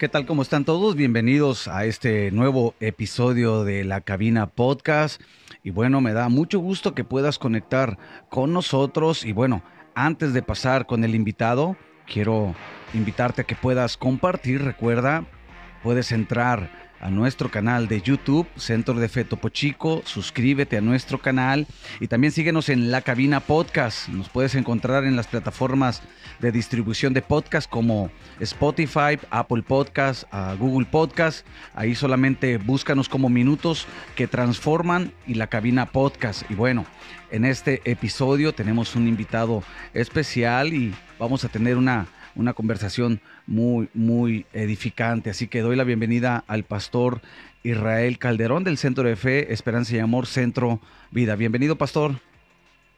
¿Qué tal? ¿Cómo están todos? Bienvenidos a este nuevo episodio de La Cabina Podcast. Y bueno, me da mucho gusto que puedas conectar con nosotros. Y bueno, antes de pasar con el invitado, quiero invitarte a que puedas compartir. Recuerda, puedes entrar a nuestro canal de YouTube, Centro de Fe Topo. Suscríbete a nuestro canal y también síguenos en La Cabina Podcast. Nos puedes encontrar en las plataformas de distribución de podcast como Spotify, Apple Podcast, uh, Google Podcast. Ahí solamente búscanos como minutos que transforman y La Cabina Podcast. Y bueno, en este episodio tenemos un invitado especial y vamos a tener una una conversación muy, muy edificante. Así que doy la bienvenida al pastor Israel Calderón del Centro de Fe, Esperanza y Amor, Centro Vida. Bienvenido, pastor.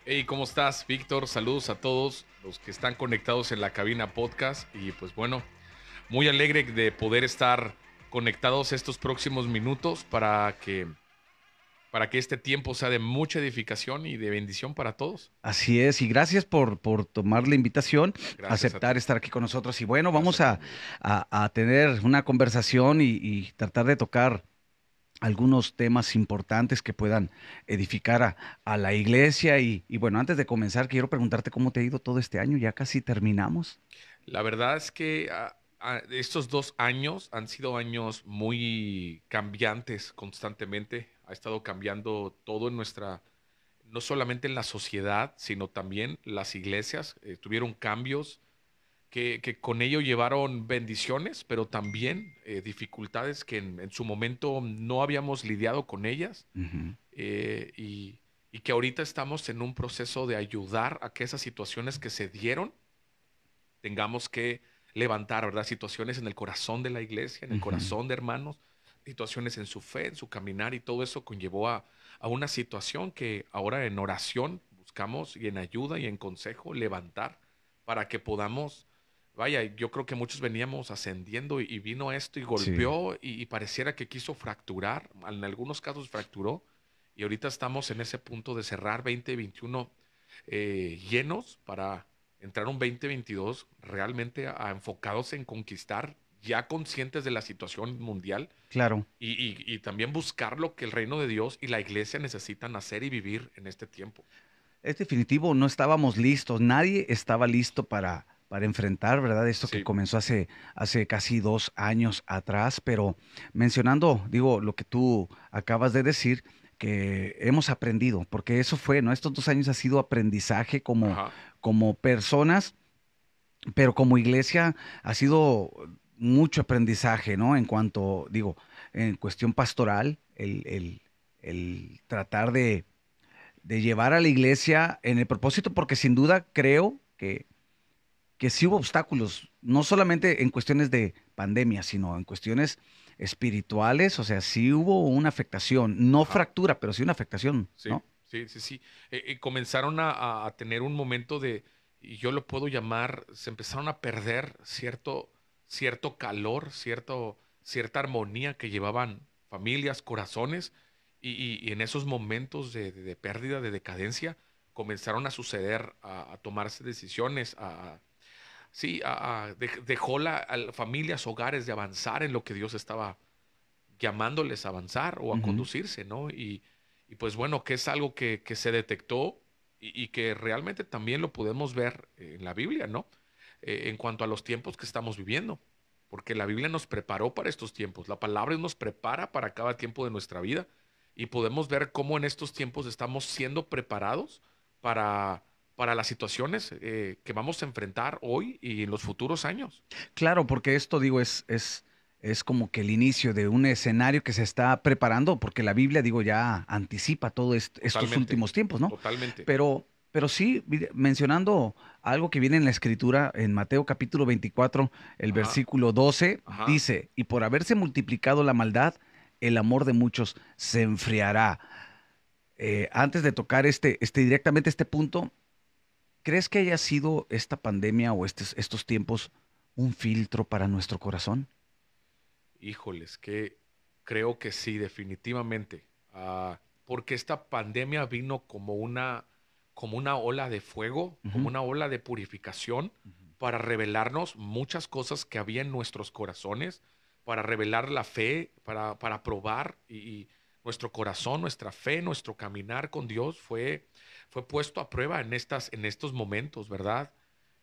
Hey, ¿cómo estás, Víctor? Saludos a todos los que están conectados en la cabina podcast. Y pues bueno, muy alegre de poder estar conectados estos próximos minutos para que para que este tiempo sea de mucha edificación y de bendición para todos. Así es, y gracias por, por tomar la invitación, gracias aceptar estar aquí con nosotros. Y bueno, vamos a, a, tener una conversación y, tratar de tocar algunos temas importantes que puedan edificar a, a la iglesia. Y, y, bueno, antes de comenzar, quiero preguntarte cómo te ha ido todo este año, ya casi terminamos. La verdad es que uh, estos dos años han sido años muy cambiantes constantemente ha estado cambiando todo en nuestra, no solamente en la sociedad, sino también las iglesias. Eh, tuvieron cambios que, que, con ello llevaron bendiciones, pero también eh, dificultades que en, su momento no habíamos lidiado con ellas. Eh, y, y, que ahorita estamos en un proceso de ayudar a que esas situaciones que se dieron tengamos que levantar, ¿verdad? Situaciones en el corazón de la iglesia, en el corazón de hermanos, situaciones en su fe, en su caminar y todo eso conllevó a, una situación que ahora en oración buscamos y en ayuda y en consejo levantar para que podamos, vaya, yo creo que muchos veníamos ascendiendo y, vino esto y golpeó y, pareciera que quiso fracturar, en algunos casos fracturó y ahorita estamos en ese punto de cerrar 2021 eh, llenos para entrar un 2022 realmente enfocados en conquistar ya conscientes de la situación mundial. Claro. Y, también buscar lo que el reino de Dios y la iglesia necesitan hacer y vivir en este tiempo. Es definitivo, no estábamos listos, nadie estaba listo para, para enfrentar, ¿verdad? Esto que comenzó hace, hace casi dos años atrás, pero mencionando, digo, lo que tú acabas de decir, que hemos aprendido, porque eso fue, ¿no? Estos dos años ha sido aprendizaje como, como personas, pero como iglesia ha sido mucho aprendizaje, ¿no? En cuanto, digo, en cuestión pastoral, el, tratar de, llevar a la iglesia en el propósito, porque sin duda creo que, que sí hubo obstáculos, no solamente en cuestiones de pandemia, sino en cuestiones espirituales, o sea, sí hubo una afectación, no fractura, pero sí una afectación, sí, Sí, sí, sí. Eh, eh, comenzaron a, a, tener un momento de, y yo lo puedo llamar, se empezaron a perder cierto cierto calor, cierto, cierta armonía que llevaban familias, corazones, y, en esos momentos de, pérdida, de decadencia, comenzaron a suceder, a, tomarse decisiones, a, sí, a, dejó la, familias, hogares de avanzar en lo que Dios estaba llamándoles a avanzar o a conducirse, ¿no? Y, pues bueno, que es algo que, que se detectó y, y, que realmente también lo podemos ver en la Biblia, ¿no? Eh, en cuanto a los tiempos que estamos viviendo, porque la Biblia nos preparó para estos tiempos, la palabra nos prepara para cada tiempo de nuestra vida y podemos ver cómo en estos tiempos estamos siendo preparados para, para las situaciones eh, que vamos a enfrentar hoy y en los futuros años. Claro, porque esto digo es... es es como que el inicio de un escenario que se está preparando, porque la Biblia, digo, ya anticipa todos estos últimos tiempos, ¿no? Totalmente. Pero pero sí, mencionando algo que viene en la escritura, en Mateo capítulo 24, el versículo 12, dice, y por haberse multiplicado la maldad, el amor de muchos se enfriará. Eh, antes de tocar este, este, directamente este punto, ¿crees que haya sido esta pandemia o estos, estos tiempos un filtro para nuestro corazón? Híjoles, que creo que sí, definitivamente. Ah, porque esta pandemia vino como una como una ola de fuego, como una ola de purificación, para revelarnos muchas cosas que había en nuestros corazones, para revelar la fe, para, para probar y, nuestro corazón, nuestra fe, nuestro caminar con Dios fue, fue puesto a prueba en, estas, en estos momentos, ¿verdad?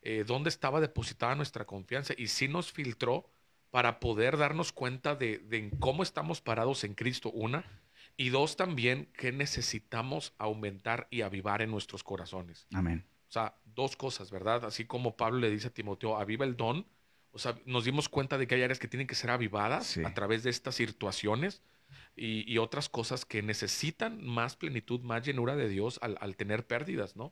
Eh, ¿Dónde estaba depositada nuestra confianza? Y sí nos filtró para poder darnos cuenta de, de cómo estamos parados en Cristo, una, y dos, también que necesitamos aumentar y avivar en nuestros corazones. Amén. O sea, dos cosas, ¿verdad? Así como Pablo le dice a Timoteo, aviva el don. O sea, nos dimos cuenta de que hay áreas que tienen que ser avivadas a través de estas situaciones y, otras cosas que necesitan más plenitud, más llenura de Dios al, tener pérdidas, ¿no?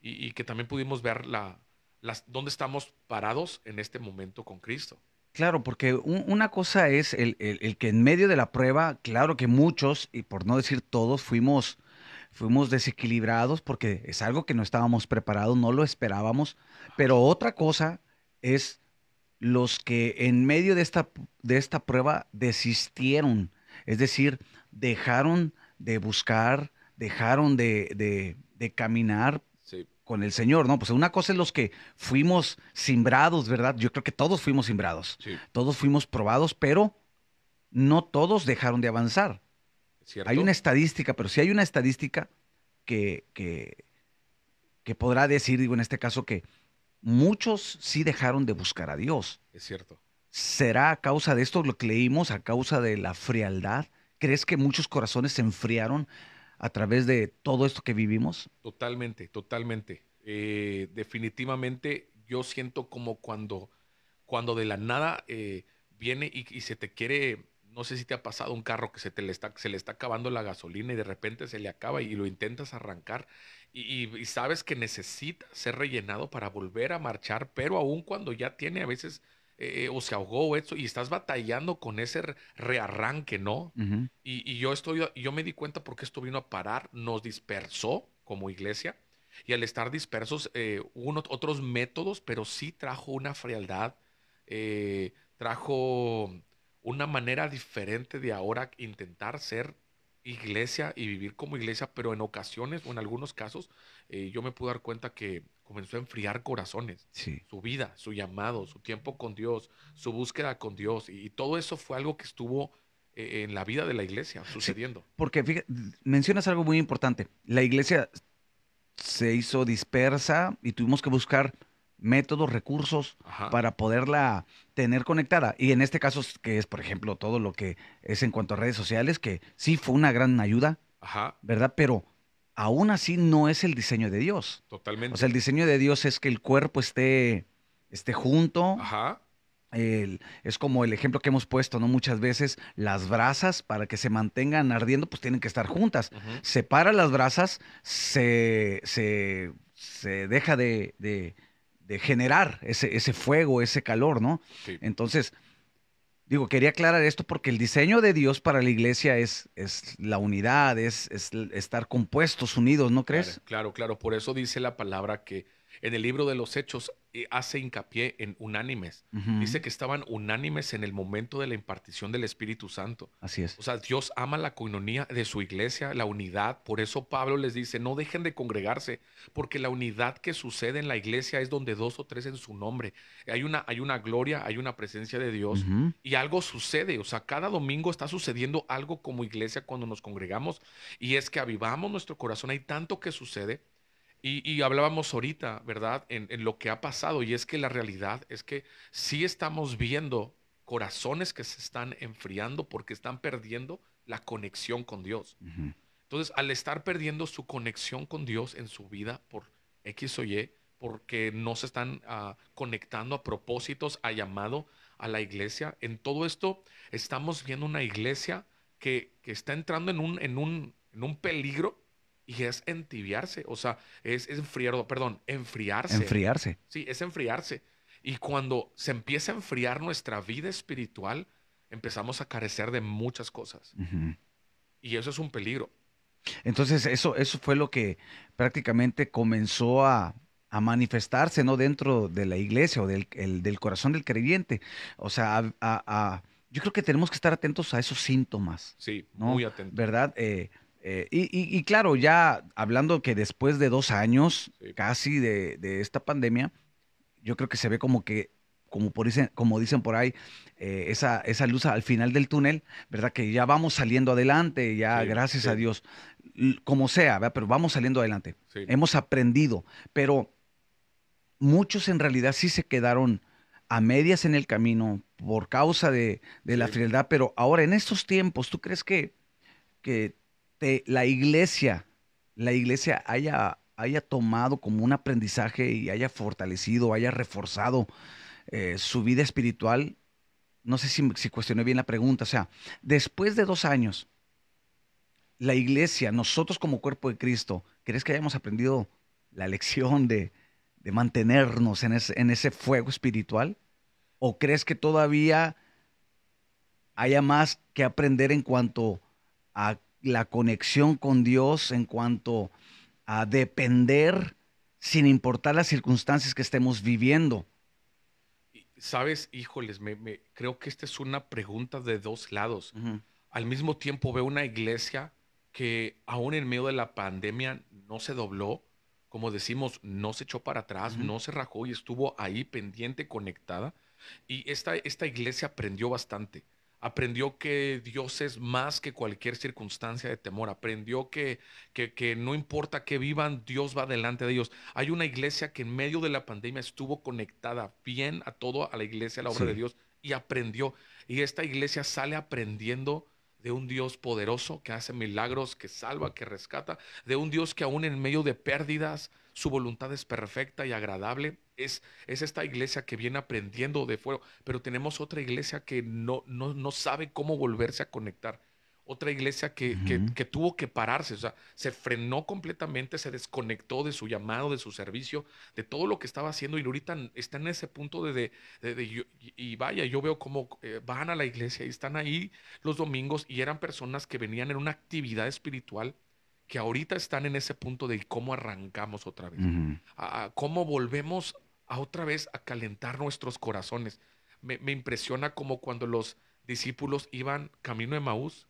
Y, que también pudimos ver la, las, dónde estamos parados en este momento con Cristo. Claro, porque una cosa es el, el, que en medio de la prueba, claro que muchos, y por no decir todos, fuimos fuimos desequilibrados porque es algo que no estábamos preparados, no lo esperábamos. Pero otra cosa es los que en medio de esta, de esta prueba desistieron, es decir, dejaron de buscar, dejaron de, caminar con el Señor, ¿no? Pues una cosa es los que fuimos simbrados, ¿verdad? Yo creo que todos fuimos simbrados, todos fuimos probados, pero no todos dejaron de avanzar. Hay una estadística, pero si hay una estadística que, que, podrá decir, digo en este caso, que muchos sí dejaron de buscar a Dios. Es cierto. ¿Será a causa de esto lo que leímos, a causa de la frialdad? ¿Crees que muchos corazones se enfriaron a través de todo esto que vivimos? Totalmente, totalmente. Eh, definitivamente yo siento como cuando, cuando de la nada eh, viene y, se te quiere no sé si te ha pasado un carro que se, te le, está, se le está acabando la gasolina y de repente se le acaba y lo intentas arrancar y, sabes que necesita ser rellenado para volver a marchar, pero aún cuando ya tiene a veces eh, o se ahogó o eso y estás batallando con ese rearranque, ¿no? y, yo estoy, yo me di cuenta porque esto vino a parar, nos dispersó como iglesia y al estar dispersos eh, hubo otros métodos, pero sí trajo una frialdad, eh, trajo una manera diferente de ahora intentar ser iglesia y vivir como iglesia, pero en ocasiones o en algunos casos eh, yo me pude dar cuenta que comenzó a enfriar corazones, su vida, su llamado, su tiempo con Dios, su búsqueda con Dios, y, todo eso fue algo que estuvo eh, en la vida de la iglesia sucediendo. porque fíjate, mencionas algo muy importante, la iglesia se hizo dispersa y tuvimos que buscar métodos, recursos para poderla tener conectada. Y en este caso, que es, por ejemplo, todo lo que es en cuanto a redes sociales, que sí fue una gran ayuda, ¿verdad? Pero aún así no es el diseño de Dios. Totalmente. O sea, el diseño de Dios es que el cuerpo esté, esté junto. Ajá. es como el ejemplo que hemos puesto, ¿no? Muchas veces las brasas, para que se mantengan ardiendo, pues tienen que estar juntas. Separa las brasas, se, se, se deja de, de generar ese, ese fuego, ese calor, ¿no? Entonces, digo, quería aclarar esto porque el diseño de Dios para la iglesia es, es la unidad, es, es estar compuestos, unidos, ¿no crees? claro, claro. Por eso dice la palabra que en el libro de los Hechos hace hincapié en unánimes. Dice que estaban unánimes en el momento de la impartición del Espíritu Santo. Así es. O sea, Dios ama la coinonía de su iglesia, la unidad. Por eso Pablo les dice, no dejen de congregarse, porque la unidad que sucede en la iglesia es donde dos o tres en su nombre. Hay una, hay una gloria, hay una presencia de Dios y algo sucede. O sea, cada domingo está sucediendo algo como iglesia cuando nos congregamos y es que avivamos nuestro corazón. Hay tanto que sucede y, hablábamos ahorita, ¿verdad?, en, lo que ha pasado, y es que la realidad es que sí estamos viendo corazones que se están enfriando porque están perdiendo la conexión con Dios. Entonces, al estar perdiendo su conexión con Dios en su vida por X o Y, porque no se están ah, conectando a propósitos, a llamado a la iglesia, en todo esto estamos viendo una iglesia que, que está entrando en un, en un, en un peligro y es entibiarse, o sea, es, enfriar, perdón, enfriarse. Enfriarse. Sí, es enfriarse. Y cuando se empieza a enfriar nuestra vida espiritual, empezamos a carecer de muchas cosas. Y eso es un peligro. Entonces, eso, eso fue lo que prácticamente comenzó a, manifestarse, ¿no? Dentro de la iglesia o del, del corazón del creyente. O sea, a, yo creo que tenemos que estar atentos a esos síntomas. Sí, muy atentos. ¿Verdad? Eh, eh, y, claro, ya hablando que después de dos años casi de, esta pandemia, yo creo que se ve como que como, por dicen, como dicen por ahí, eh, esa, esa luz al final del túnel, ¿verdad? Que ya vamos saliendo adelante, ya gracias a Dios, como sea, ¿verdad? Pero vamos saliendo adelante. Hemos aprendido, pero muchos en realidad sí se quedaron a medias en el camino por causa de, la frialdad, pero ahora en estos tiempos, ¿tú crees que, que la iglesia, la iglesia haya, haya tomado como un aprendizaje y haya fortalecido, haya reforzado eh, su vida espiritual? No sé si, si cuestioné bien la pregunta, o sea, después de dos años, la iglesia, nosotros como cuerpo de Cristo, ¿crees que hayamos aprendido la lección de, de mantenernos en ese, en ese fuego espiritual? ¿O crees que todavía haya más que aprender en cuanto a la conexión con Dios, en cuanto a depender sin importar las circunstancias que estemos viviendo? Sabes, híjoles, me, creo que esta es una pregunta de dos lados. Al mismo tiempo veo una iglesia que aún en medio de la pandemia no se dobló, como decimos, no se echó para atrás, no se rajó y estuvo ahí pendiente, conectada. Y esta, esta iglesia aprendió bastante. Aprendió que Dios es más que cualquier circunstancia de temor. Aprendió que, que, que, no importa que vivan, Dios va delante de ellos. Hay una iglesia que en medio de la pandemia estuvo conectada bien a todo, a la iglesia, a la obra de Dios, y aprendió. Y esta iglesia sale aprendiendo de un Dios poderoso que hace milagros, que salva, que rescata, de un Dios que aún en medio de pérdidas, su voluntad es perfecta y agradable. Es, es esta iglesia que viene aprendiendo de fuego, pero tenemos otra iglesia que no, no, no sabe cómo volverse a conectar otra iglesia que, que, tuvo que pararse, o sea, se frenó completamente, se desconectó de su llamado, de su servicio, de todo lo que estaba haciendo y ahorita está en ese punto de, de, y, vaya, yo veo cómo eh, van a la iglesia y están ahí los domingos y eran personas que venían en una actividad espiritual que ahorita están en ese punto de cómo arrancamos otra vez, a, cómo volvemos a otra vez a calentar nuestros corazones. Me, me impresiona como cuando los discípulos iban camino de Maús,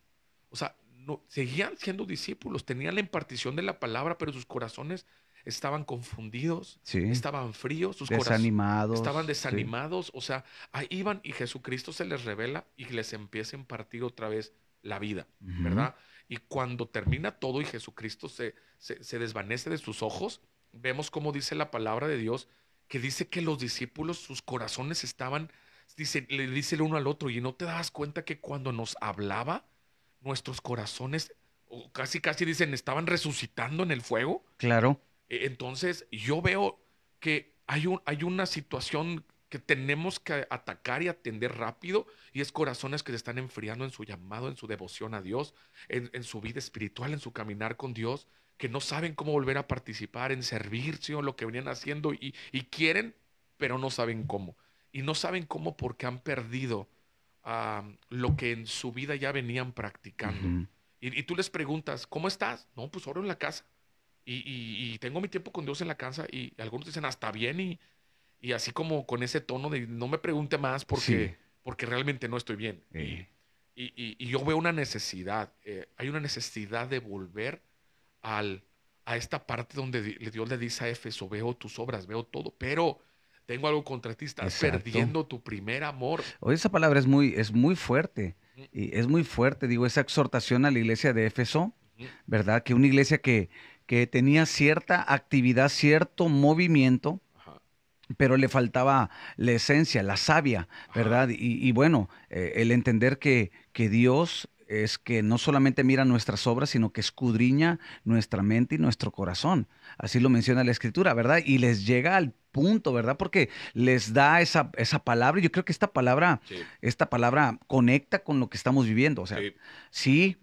o sea, no, seguían siendo discípulos, tenían la impartición de la palabra, pero sus corazones estaban confundidos, estaban fríos, sus desanimados, estaban desanimados. O sea, ahí iban y Jesucristo se les revela y les empieza a impartir otra vez la vida, ¿verdad? Y cuando termina todo y Jesucristo se, se, desvanece de sus ojos, vemos cómo dice la palabra de Dios, que dice que los discípulos, sus corazones estaban, dice, le dice el uno al otro, y no te das cuenta que cuando nos hablaba, nuestros corazones, casi casi dicen, estaban resucitando en el fuego. Claro. E, entonces, yo veo que hay, un, hay una situación que tenemos que atacar y atender rápido, y es corazones que se están enfriando en su llamado, en su devoción a Dios, en, su vida espiritual, en su caminar con Dios, que no saben cómo volver a participar en servicio, o lo que venían haciendo, y, y quieren, pero no saben cómo. Y no saben cómo porque han perdido lo que en su vida ya venían practicando. y, tú les preguntas, ¿cómo estás? No, pues oro en la casa. Y, tengo mi tiempo con Dios en la casa y algunos dicen, hasta bien. Y, y así como con ese tono de no me pregunte más porque, porque realmente no estoy bien. Y, yo veo una necesidad, eh, hay una necesidad de volver al, a esta parte donde Dios le dice a Éfeso, veo tus obras, veo todo, pero tengo algo contra ti, estás perdiendo tu primer amor. Oye, esa palabra es muy, es muy fuerte, y es muy fuerte, digo, esa exhortación a la iglesia de Éfeso, ¿verdad? Que una iglesia que, que tenía cierta actividad, cierto movimiento, pero le faltaba la esencia, la savia, ¿verdad? Y, bueno, eh, el entender que, que Dios es que no solamente mira nuestras obras, sino que escudriña nuestra mente y nuestro corazón. Así lo menciona la escritura, ¿verdad? Y les llega al punto, ¿verdad? Porque les da esa, esa palabra. Yo creo que esta palabra, esta palabra conecta con lo que estamos viviendo. O sea, sí.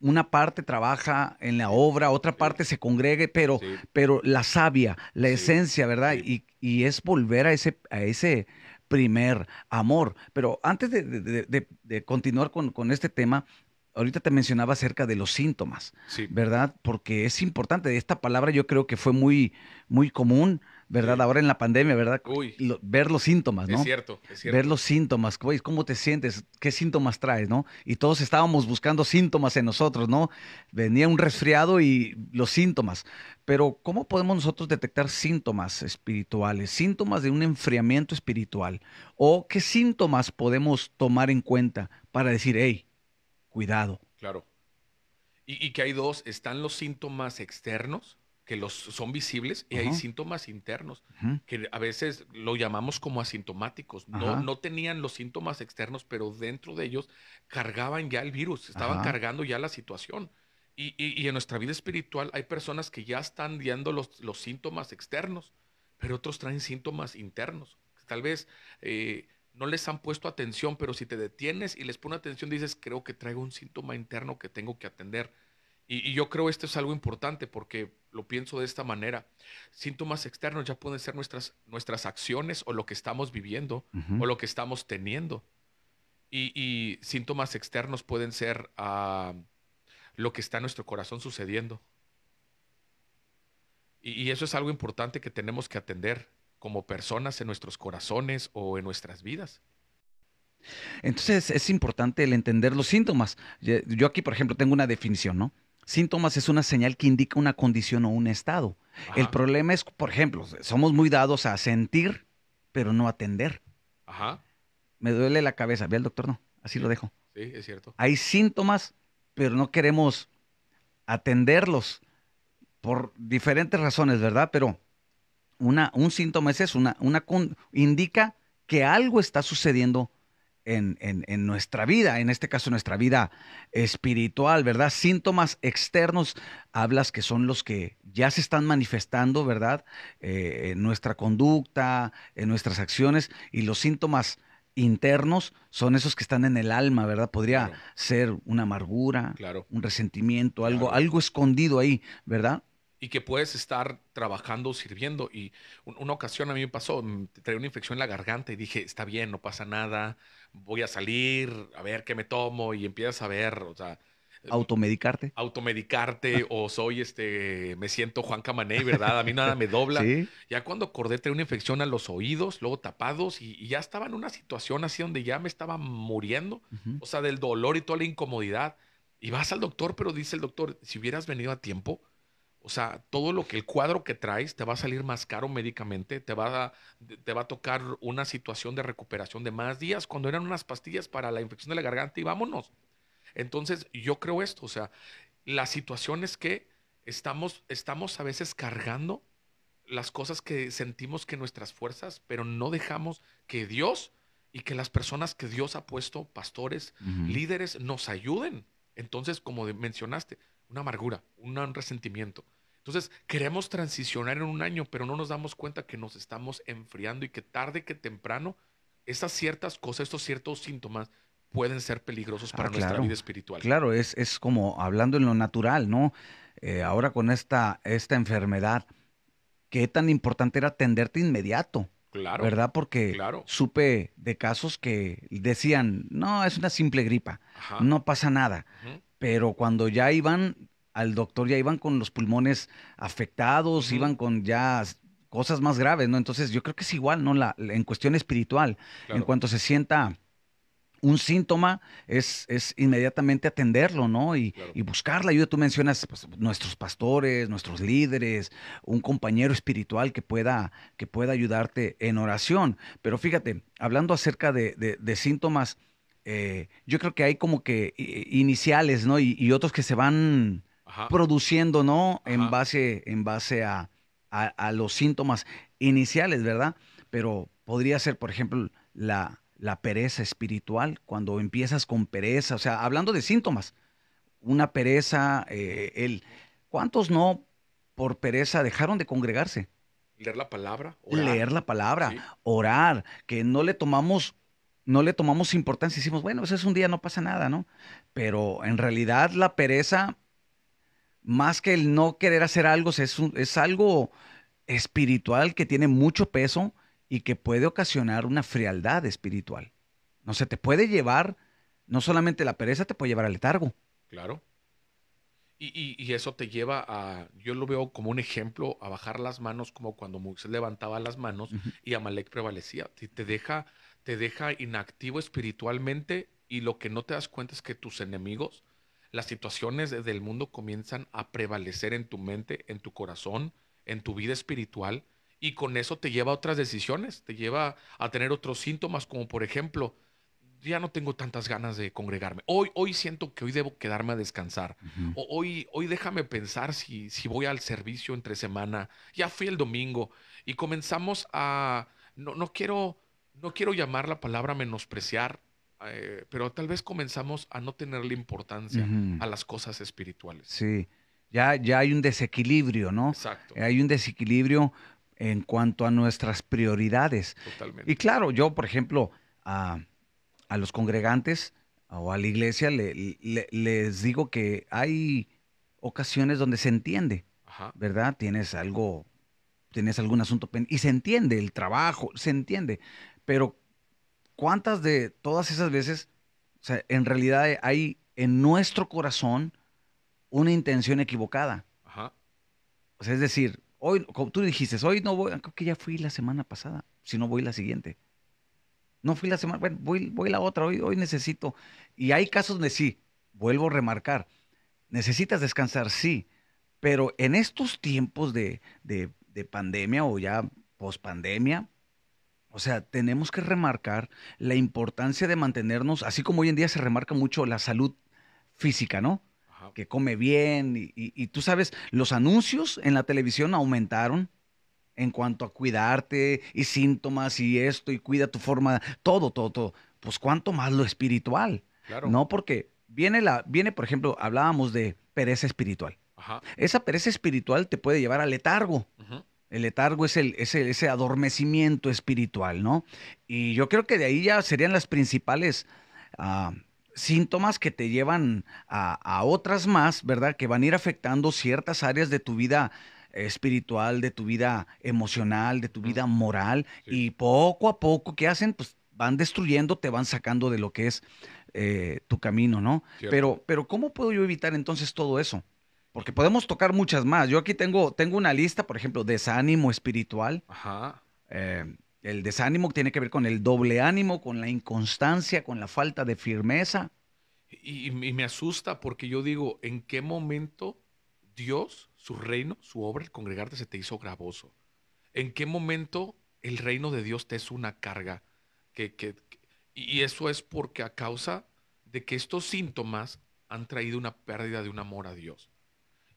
Una parte trabaja en la obra, otra parte se congregue, pero, pero la savia, la esencia, ¿verdad? Y, y, es volver a ese, a ese primer amor. Pero antes de, continuar con, este tema, ahorita te mencionaba acerca de los síntomas, ¿verdad? Porque es importante. Esta palabra yo creo que fue muy, muy común ¿verdad? Ahora en la pandemia, ¿verdad? Uy. ver los síntomas, ¿no? Es cierto, es cierto. Ver los síntomas, ¿cómo te sientes? ¿Qué síntomas traes, no? Y todos estábamos buscando síntomas en nosotros, ¿no? Venía un resfriado y los síntomas. Pero ¿cómo podemos nosotros detectar síntomas espirituales, síntomas de un enfriamiento espiritual? ¿O qué síntomas podemos tomar en cuenta para decir, hey, cuidado? Claro. Y, que hay dos, están los síntomas externos, que los son visibles, y hay síntomas internos, que a veces lo llamamos como asintomáticos. No, no, tenían los síntomas externos, pero dentro de ellos cargaban ya el virus, estaban cargando ya la situación. Y, y, en nuestra vida espiritual hay personas que ya están viendo los, los síntomas externos, pero otros traen síntomas internos. Tal vez eh, no les han puesto atención, pero si te detienes y les pones atención, dices, creo que traigo un síntoma interno que tengo que atender. Y, yo creo esto es algo importante porque lo pienso de esta manera. Síntomas externos ya pueden ser nuestras, nuestras acciones o lo que estamos viviendo o lo que estamos teniendo. Y, síntomas externos pueden ser ah, lo que está en nuestro corazón sucediendo. y eso es algo importante que tenemos que atender como personas en nuestros corazones o en nuestras vidas. Entonces es importante el entender los síntomas. Yo aquí, por ejemplo, tengo una definición, ¿no? Síntomas es una señal que indica una condición o un estado. El problema es, por ejemplo, somos muy dados a sentir, pero no atender. Ajá. Me duele la cabeza, ve al doctor, no, así lo dejo. Sí, es cierto. Hay síntomas, pero no queremos atenderlos por diferentes razones, ¿verdad? Pero una, un síntoma es eso, una, una indica que algo está sucediendo en, en, nuestra vida, en este caso nuestra vida espiritual, ¿verdad? Síntomas externos, hablas que son los que ya se están manifestando, ¿verdad? Eh, en nuestra conducta, en nuestras acciones, y los síntomas internos son esos que están en el alma, ¿verdad? Podría ser una amargura, un resentimiento, algo, algo escondido ahí, ¿verdad? Y que puedes estar trabajando, sirviendo. Y una ocasión a mí me pasó, traía una infección en la garganta y dije, está bien, no pasa nada, voy a salir, a ver qué me tomo y empiezas a ver, o sea... Automedicarte. Automedicarte o soy este, me siento Juan Camaney, ¿verdad? A mí nada me dobla. Ya cuando acordé traía una infección a los oídos, luego tapados y, ya estaba en una situación así donde ya me estaba muriendo, o sea, del dolor y toda la incomodidad. Y vas al doctor, pero dice el doctor, si hubieras venido a tiempo, o sea, todo lo que el cuadro que traes te va a salir más caro médicamente, te va a, te va a tocar una situación de recuperación de más días cuando eran unas pastillas para la infección de la garganta y vámonos. Entonces, yo creo esto, o sea, la situación es que estamos, estamos a veces cargando las cosas que sentimos que nuestras fuerzas, pero no dejamos que Dios y que las personas que Dios ha puesto, pastores, líderes, nos ayuden. Entonces, como mencionaste, una amargura, un resentimiento. Entonces, queremos transicionar en un año, pero no nos damos cuenta que nos estamos enfriando y que tarde que temprano, esas ciertas cosas, estos ciertos síntomas pueden ser peligrosos para ah, nuestra vida espiritual. Claro, es, es como hablando en lo natural, ¿no? Eh, ahora con esta, esta enfermedad, qué tan importante era atenderte inmediato. Claro. ¿Verdad? Porque supe de casos que decían, no, es una simple gripa, no pasa nada. Pero cuando ya iban al doctor ya iban con los pulmones afectados, iban con ya cosas más graves, ¿no? Entonces yo creo que es igual, ¿no? La, en cuestión espiritual, en cuanto se sienta un síntoma, es, es inmediatamente atenderlo, ¿no? Y, buscar la ayuda. Tú mencionas pues, nuestros pastores, nuestros líderes, un compañero espiritual que pueda, que pueda ayudarte en oración. Pero fíjate, hablando acerca de, síntomas, eh, yo creo que hay como que iniciales, ¿no? y otros que se van produciendo, ¿no? En base, en base a, a, los síntomas iniciales, ¿verdad? Pero podría ser, por ejemplo, la, la pereza espiritual, cuando empiezas con pereza, o sea, hablando de síntomas, una pereza, eh, el, ¿cuántos no por pereza dejaron de congregarse? Leer la palabra. Leer la palabra, orar, que no le tomamos no le tomamos importancia y decimos, bueno, ese es un día, no pasa nada, ¿no? Pero en realidad la pereza más que el no querer hacer algo, es, es algo espiritual que tiene mucho peso y que puede ocasionar una frialdad espiritual. No se te puede llevar, no solamente la pereza te puede llevar al letargo. Claro. Y, eso te lleva a, yo lo veo como un ejemplo, a bajar las manos como cuando Moisés levantaba las manos y Amalek prevalecía. Te, te, deja, te deja inactivo espiritualmente y lo que no te das cuenta es que tus enemigos, las situaciones del mundo comienzan a prevalecer en tu mente, en tu corazón, en tu vida espiritual y con eso te lleva a otras decisiones, te lleva a tener otros síntomas como por ejemplo, ya no tengo tantas ganas de congregarme. Hoy, hoy siento que hoy debo quedarme a descansar. o, hoy, hoy déjame pensar si, si voy al servicio entre semana. Ya fui el domingo y comenzamos a... No, no, quiero, no quiero llamar la palabra menospreciar, eh, pero tal vez comenzamos a no tenerle importancia a las cosas espirituales. Sí, ya, ya hay un desequilibrio, ¿no? Exacto. Hay un desequilibrio en cuanto a nuestras prioridades. Totalmente. Y claro, yo, por ejemplo, a a los congregantes o a la iglesia les digo que hay ocasiones donde se entiende, ¿verdad? Tienes algo, tienes algún asunto y se entiende el trabajo, se entiende, pero ¿cuántas de todas esas veces, o sea, en realidad hay en nuestro corazón una intención equivocada? Ajá. O sea, es decir, hoy, como tú dijiste, hoy no voy, creo que ya fui la semana pasada, si no voy la siguiente. No fui la semana, bueno, voy, voy la otra, hoy, hoy necesito. Y hay casos donde sí, vuelvo a remarcar, necesitas descansar, sí, pero en estos tiempos de, de, pandemia o ya pospandemia, o sea, tenemos que remarcar la importancia de mantenernos, así como hoy en día se remarca mucho la salud física, ¿no? Que come bien y, y, tú sabes, los anuncios en la televisión aumentaron en cuanto a cuidarte y síntomas y esto y cuida tu forma, todo, todo, todo. Pues cuánto más lo espiritual. Claro. No, porque viene la, viene, por ejemplo, hablábamos de pereza espiritual. Esa pereza espiritual te puede llevar al letargo. El letargo es, el, ese adormecimiento espiritual, ¿no? Y yo creo que de ahí ya serían las principales ah, síntomas que te llevan a, a, otras más, ¿verdad? Que van a ir afectando ciertas áreas de tu vida espiritual, de tu vida emocional, de tu vida moral, y poco a poco, ¿qué hacen? Pues van destruyendo, te van sacando de lo que es eh, tu camino, ¿no? Pero, pero ¿cómo puedo yo evitar entonces todo eso? Porque podemos tocar muchas más. Yo aquí tengo, tengo una lista, por ejemplo, desánimo espiritual. Ajá. Eh, el desánimo tiene que ver con el doble ánimo, con la inconstancia, con la falta de firmeza. y me asusta porque yo digo, ¿en qué momento Dios, su reino, su obra, el congregarte se te hizo gravoso? ¿En qué momento el reino de Dios te es una carga? Que, y eso es porque a causa de que estos síntomas han traído una pérdida de un amor a Dios.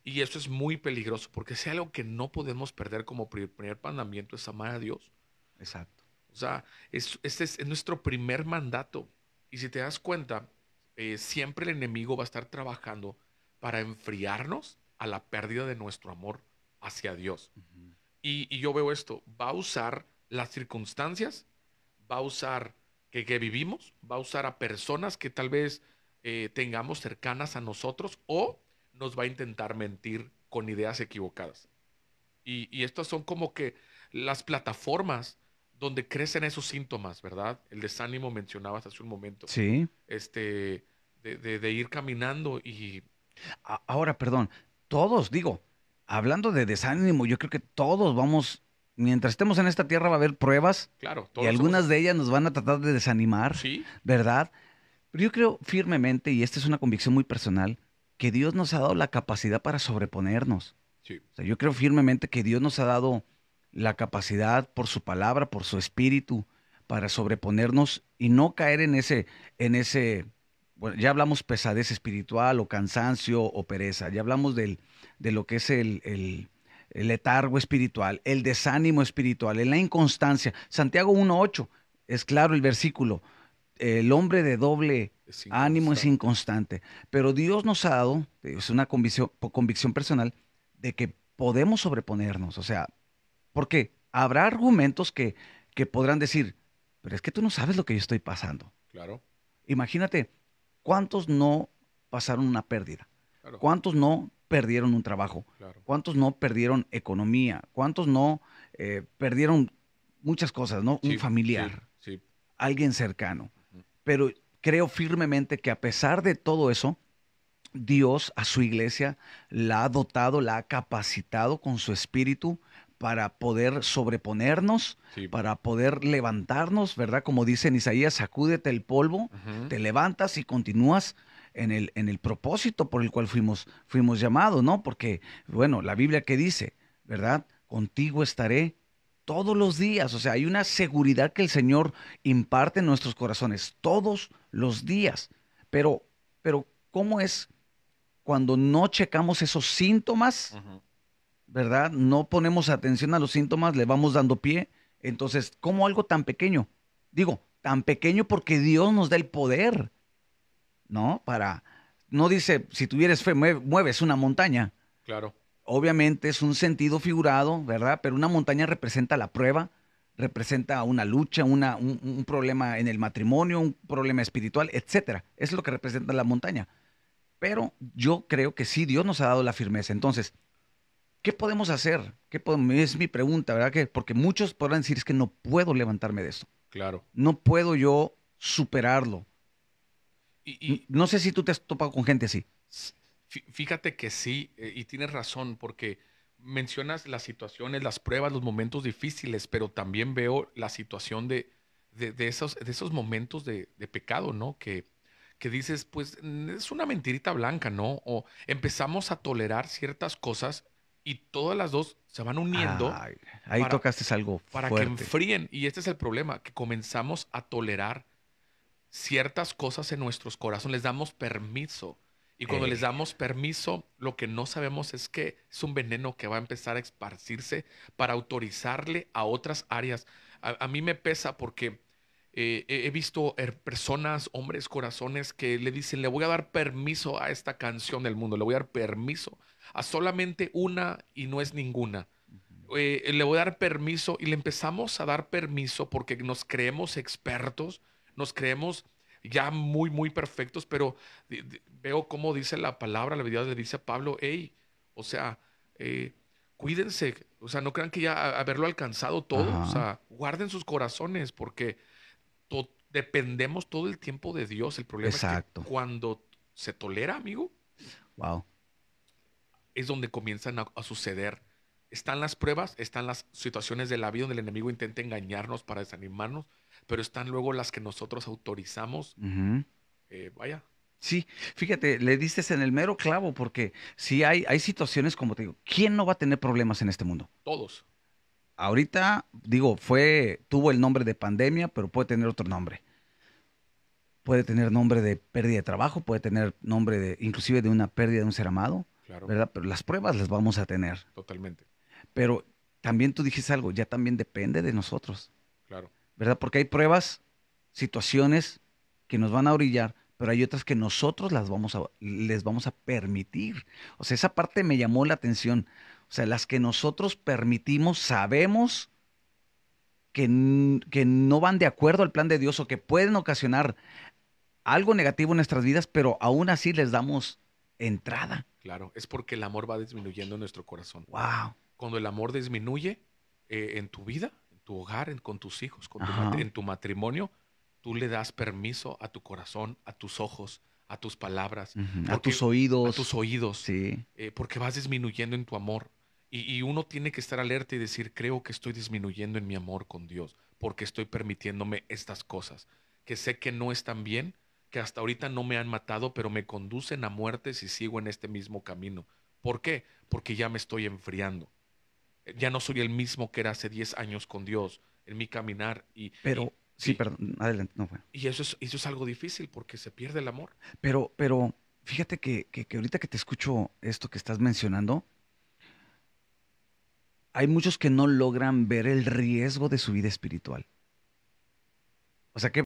Y eso es muy peligroso porque si algo que no podemos perder como primer mandamiento es amar a Dios. Exacto. O sea, este es, nuestro primer mandato. Y si te das cuenta, eh, siempre el enemigo va a estar trabajando para enfriarnos a la pérdida de nuestro amor hacia Dios. y, yo veo esto, va a usar las circunstancias, va a usar que, vivimos, va a usar a personas que tal vez eh, tengamos cercanas a nosotros o nos va a intentar mentir con ideas equivocadas. Y, y estas son como que las plataformas donde crecen esos síntomas, ¿verdad? El desánimo mencionabas hace un momento. Sí. Este, de, de ir caminando y... Ahora, perdón, todos, digo, hablando de desánimo, yo creo que todos vamos, mientras estemos en esta tierra va a haber pruebas. Claro, Y algunas de ellas nos van a tratar de desanimar, ¿Sí? ¿verdad? Pero yo creo firmemente, y esta es una convicción muy personal, que Dios nos ha dado la capacidad para sobreponernos. Sí. O sea, yo creo firmemente que Dios nos ha dado la capacidad por su palabra, por su espíritu, para sobreponernos y no caer en ese, en ese bueno, ya hablamos pesadez espiritual o cansancio o pereza, ya hablamos del, de lo que es el, el, letargo espiritual, el desánimo espiritual, en la inconstancia. Santiago 1.8, es claro el versículo, el hombre de doble ánimo es inconstante, pero Dios nos ha dado, es una convicción, convicción personal, de que podemos sobreponernos, o sea, porque habrá argumentos que, que podrán decir, pero es que tú no sabes lo que yo estoy pasando. Claro. Imagínate, ¿Cuántos no pasaron una pérdida? ¿Cuántos no perdieron un trabajo? ¿Cuántos no perdieron economía? ¿Cuántos no eh, perdieron muchas cosas, ¿no? un familiar, alguien cercano. Pero creo firmemente que a pesar de todo eso, Dios a su iglesia la ha dotado, la ha capacitado con su espíritu para poder sobreponernos, Sí. para poder levantarnos, ¿verdad? Como dice en Isaías, sacúdete el polvo, te levantas y continúas en el, en el propósito por el cual fuimos, fuimos llamados, ¿no? Porque, bueno, la Biblia que dice, ¿verdad? Contigo estaré todos los días. O sea, hay una seguridad que el Señor imparte en nuestros corazones todos los días. Pero, pero, ¿cómo es cuando no checamos esos síntomas? ¿verdad? No ponemos atención a los síntomas, le vamos dando pie. Entonces, ¿cómo algo tan pequeño? Digo, tan pequeño porque Dios nos da el poder, ¿no? Para, no dice, si tuvieras fe, mue- mueves una montaña. Claro. Obviamente es un sentido figurado, ¿verdad? Pero una montaña representa la prueba, representa una lucha, una, un, un problema en el matrimonio, un problema espiritual, etcétera. Es lo que representa la montaña. Pero yo creo que sí, Dios nos ha dado la firmeza. Entonces, ¿qué podemos hacer? ¿Qué podemos- es mi pregunta, ¿verdad? Que, porque muchos podrán decir es que no puedo levantarme de esto. Claro. No puedo yo superarlo. Y, y No sé si tú te has topado con gente así. Fíjate que sí, eh, y tienes razón, porque mencionas las situaciones, las pruebas, los momentos difíciles, pero también veo la situación de, de, de esos, de esos momentos de, de pecado, ¿no? Que, que dices, pues mm, es una mentirita blanca, ¿no? O empezamos a tolerar ciertas cosas y todas las dos se van uniendo. Ay, ahí para- tocaste algo para que fuerte. enfríen. Y este es el problema, que comenzamos a tolerar ciertas cosas en nuestros corazones, les damos permiso. Y cuando les damos permiso, lo que no sabemos es que es un veneno que va a empezar a esparcirse para autorizarle a otras áreas. A, a mí me pesa porque eh, he visto er, personas, hombres, corazones que le dicen, le voy a dar permiso a esta canción del mundo, le voy a dar permiso a solamente una y no es ninguna eh, le voy a dar permiso y le empezamos a dar permiso porque nos creemos expertos, nos creemos ya muy, muy perfectos, pero veo cómo dice la palabra, la vida le dice a Pablo, hey, o sea, eh, cuídense, o sea, no crean que ya haberlo alcanzado todo, o sea, guarden sus corazones porque to- dependemos todo el tiempo de Dios. El problema Exacto. es que cuando se tolera, amigo, Wow. es donde comienzan a, a suceder. Están las pruebas, están las situaciones de la vida donde el enemigo intenta engañarnos para desanimarnos, pero están luego las que nosotros autorizamos. Eh, vaya, Sí, fíjate, le diste en el mero clavo porque si hay, hay situaciones como te digo, ¿quién no va a tener problemas en este mundo? todos. Ahorita, digo, fue, tuvo el nombre de pandemia, pero puede tener otro nombre. Puede tener nombre de pérdida de trabajo, puede tener nombre de, inclusive de una pérdida de un ser amado, Claro, ¿verdad? Pero las pruebas las vamos a tener. totalmente. Pero también tú dijiste algo, ya también depende de nosotros, Claro, ¿verdad? Porque hay pruebas, situaciones que nos van a orillar, pero hay otras que nosotros las vamos a, les vamos a permitir. O sea, esa parte me llamó la atención. O sea, las que nosotros permitimos, sabemos que, que no van de acuerdo al plan de Dios o que pueden ocasionar algo negativo en nuestras vidas, pero aún así les damos entrada. claro. Es porque el amor va disminuyendo en nuestro corazón. Wow. Cuando el amor disminuye eh, en tu vida, en tu hogar, en- con tus hijos, con tu en tu matrimonio, tú le das permiso a tu corazón, a tus ojos, a tus palabras, A Porque- tus oídos. a tus oídos. Sí. eh, porque vas disminuyendo en tu amor. Y, y uno tiene que estar alerta y decir, creo que estoy disminuyendo en mi amor con Dios, porque estoy permitiéndome estas cosas, que sé que no están bien, que hasta ahorita no me han matado, pero me conducen a muerte si sigo en este mismo camino. ¿Por qué? Porque ya me estoy enfriando. Ya no soy el mismo que era hace 10 años con Dios en mi caminar. Y, Pero, y- sí, sí. perdón, adelante, no fue. y eso, es, eso es algo difícil porque se pierde el amor. Pero, pero fíjate que, que- que ahorita que te escucho esto que estás mencionando, hay muchos que no logran ver el riesgo de su vida espiritual. O sea, ¿qué,